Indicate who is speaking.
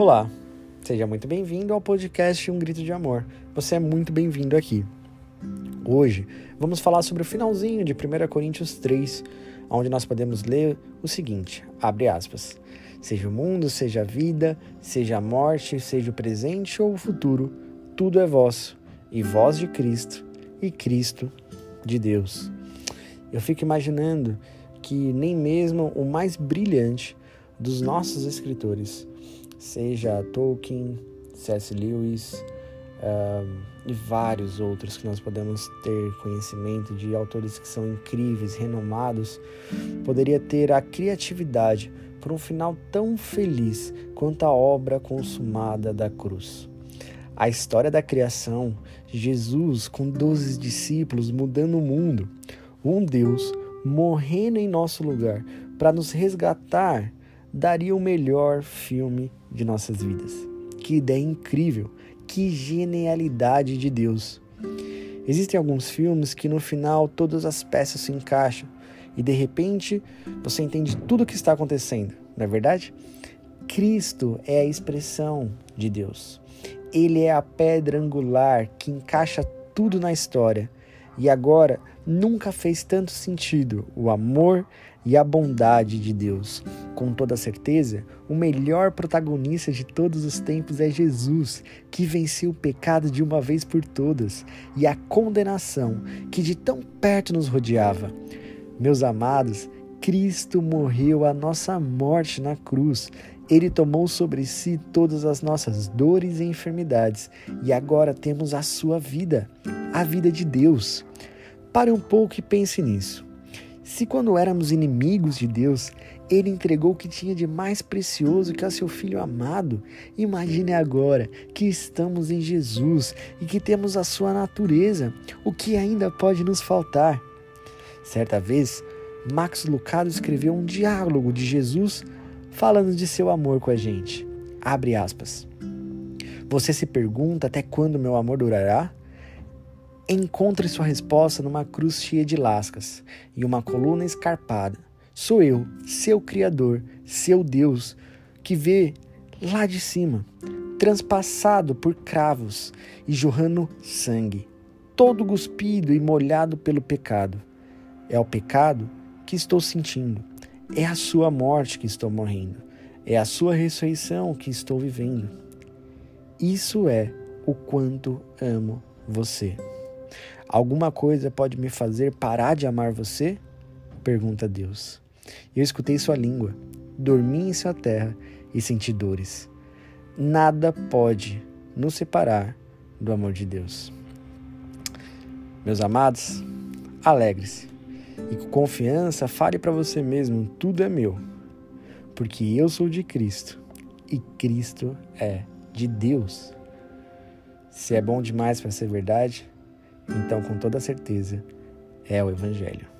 Speaker 1: Olá, seja muito bem-vindo ao podcast Um Grito de Amor. Você é muito bem-vindo aqui. Hoje vamos falar sobre o finalzinho de 1 Coríntios 3, onde nós podemos ler o seguinte: abre aspas. Seja o mundo, seja a vida, seja a morte, seja o presente ou o futuro, tudo é vosso, e vós de Cristo, e Cristo de Deus. Eu fico imaginando que nem mesmo o mais brilhante dos nossos escritores, seja Tolkien, C.S. Lewis e vários outros que nós podemos ter conhecimento de autores que são incríveis, renomados, poderia ter a criatividade para um final tão feliz quanto a obra consumada da cruz. A história da criação, Jesus com doze discípulos mudando o mundo, um Deus morrendo em nosso lugar para nos resgatar daria o melhor filme de nossas vidas. Que ideia incrível! Que genialidade de Deus! Existem alguns filmes que no final todas as peças se encaixam e de repente você entende tudo o que está acontecendo, não é verdade? Cristo é a expressão de Deus. Ele é a pedra angular que encaixa tudo na história. E agora nunca fez tanto sentido o amor e a bondade de Deus. Com toda certeza, o melhor protagonista de todos os tempos é Jesus, que venceu o pecado de uma vez por todas e a condenação que de tão perto nos rodeava. Meus amados, Cristo morreu a nossa morte na cruz. Ele tomou sobre si todas as nossas dores e enfermidades e agora temos a sua vida, a vida de Deus. Pare um pouco e pense nisso. Se quando éramos inimigos de Deus, ele entregou o que tinha de mais precioso que é seu filho amado, imagine agora que estamos em Jesus e que temos a sua natureza, o que ainda pode nos faltar? Certa vez, Max Lucado escreveu um diálogo de Jesus falando de seu amor com a gente. Abre aspas. Você se pergunta até quando meu amor durará? Encontre sua resposta numa cruz cheia de lascas e uma coluna escarpada. Sou eu, seu Criador, seu Deus, que vê lá de cima, transpassado por cravos e jorrando sangue, todo cuspido e molhado pelo pecado. É o pecado que estou sentindo, é a sua morte que estou morrendo, é a sua ressurreição que estou vivendo. Isso é o quanto amo você. Alguma coisa pode me fazer parar de amar você? Pergunta Deus. Eu escutei sua língua, dormi em sua terra e senti dores. Nada pode nos separar do amor de Deus. Meus amados, alegre-se e com confiança fale para você mesmo: tudo é meu, porque eu sou de Cristo e Cristo é de Deus. Se é bom demais para ser verdade, então com toda certeza é o Evangelho.